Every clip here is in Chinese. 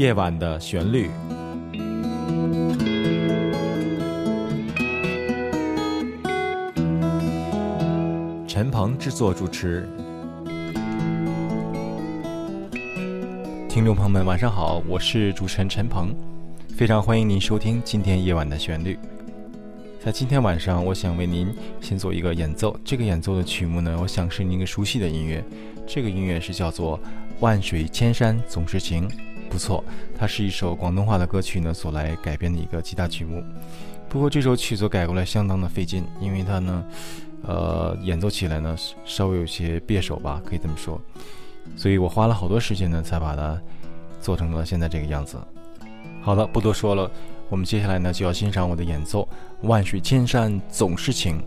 夜晚的旋律。陈鹏制作主持。听众朋友们，晚上好，我是主持人陈鹏，非常欢迎您收听今天夜晚的旋律。在今天晚上，我想为您先做一个演奏。这个演奏的曲目呢，我想是您个熟悉的音乐。这个音乐是叫做《万水千山总是情》，不错，它是一首广东话的歌曲呢所来改编的一个吉他曲目。不过这首曲子改过来相当的费劲，因为它呢，呃，演奏起来呢稍微有些别手吧，可以这么说。所以我花了好多时间呢，才把它做成了现在这个样子。好了，不多说了。我们接下来呢，就要欣赏我的演奏，《万水千山总是情》。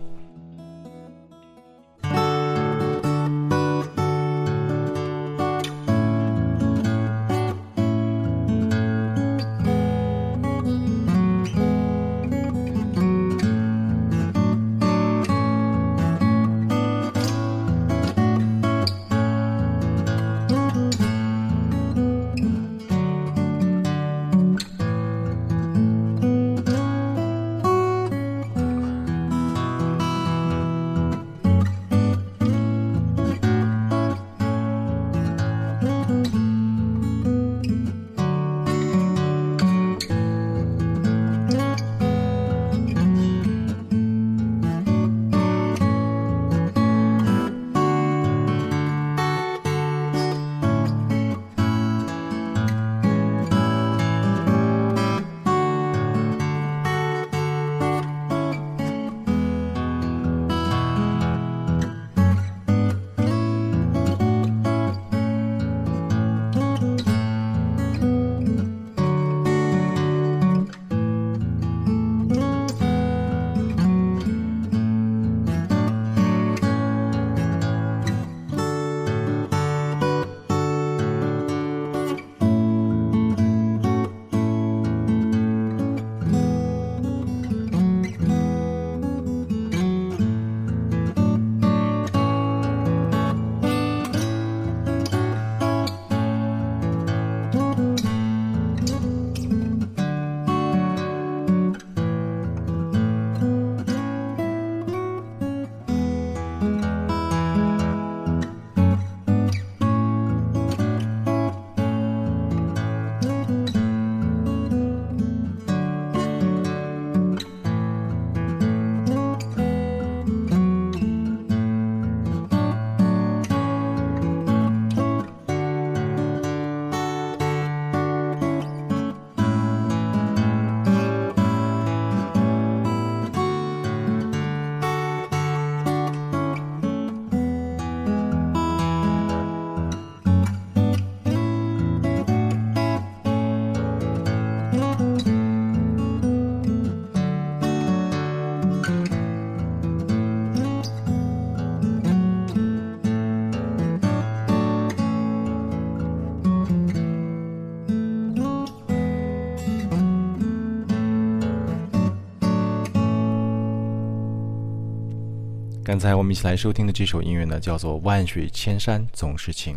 刚才我们一起来收听的这首音乐呢，叫做《万水千山总是情》。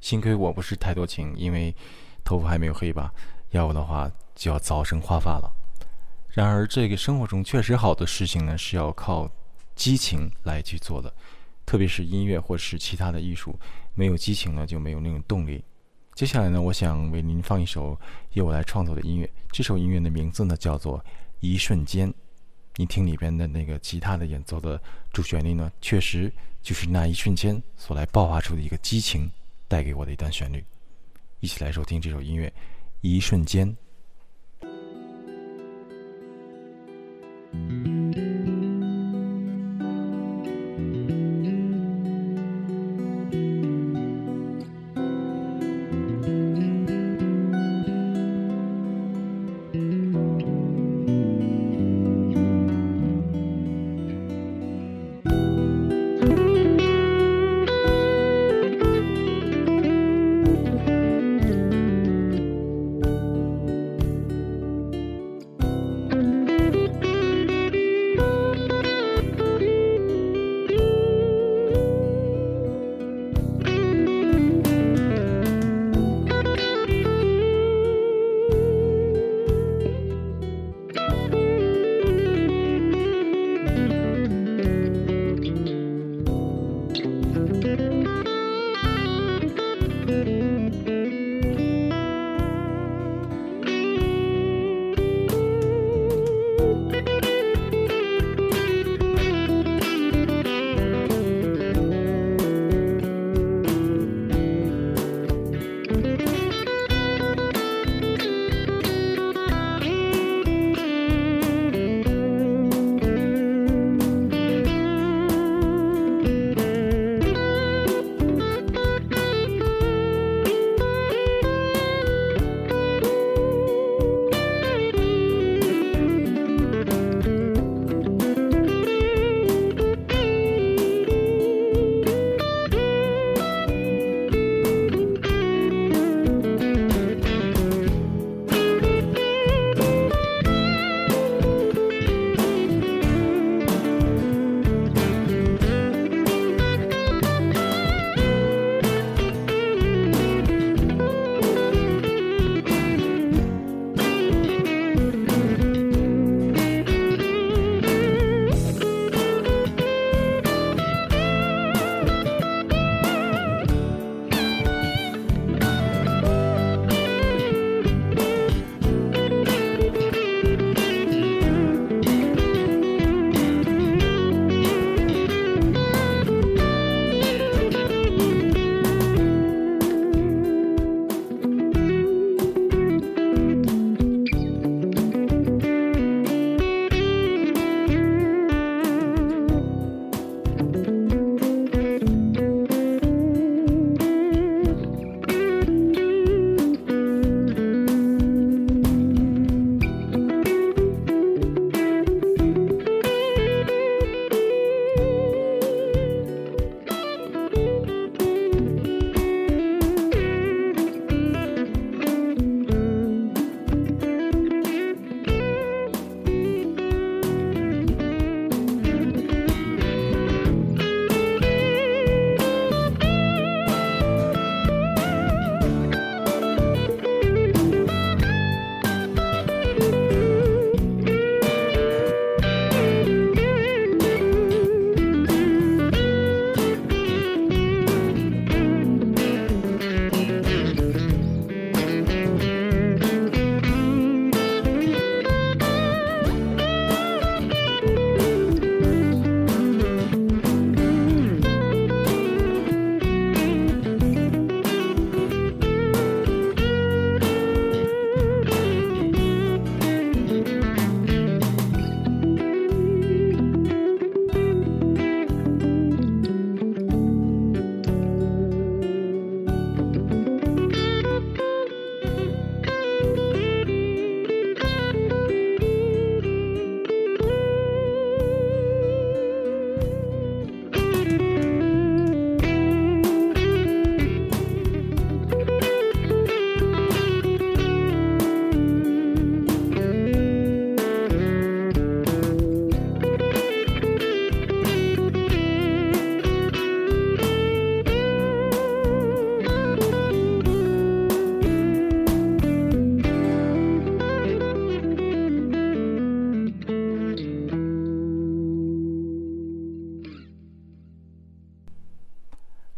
幸亏我不是太多情，因为头发还没有黑吧，要不的话就要早生花发了。然而，这个生活中确实好的事情呢，是要靠激情来去做的，特别是音乐或是其他的艺术，没有激情呢，就没有那种动力。接下来呢，我想为您放一首由我来创作的音乐，这首音乐的名字呢，叫做《一瞬间》。你听里边的那个吉他的演奏的主旋律呢，确实就是那一瞬间所来爆发出的一个激情带给我的一段旋律。一起来收听这首音乐，《一瞬间》。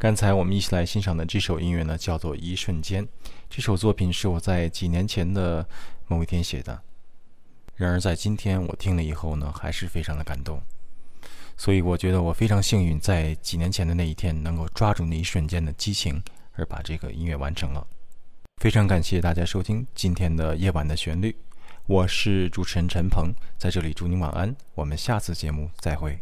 刚才我们一起来欣赏的这首音乐呢，叫做《一瞬间》。这首作品是我在几年前的某一天写的，然而在今天我听了以后呢，还是非常的感动。所以我觉得我非常幸运，在几年前的那一天能够抓住那一瞬间的激情，而把这个音乐完成了。非常感谢大家收听今天的夜晚的旋律，我是主持人陈鹏，在这里祝您晚安，我们下次节目再会。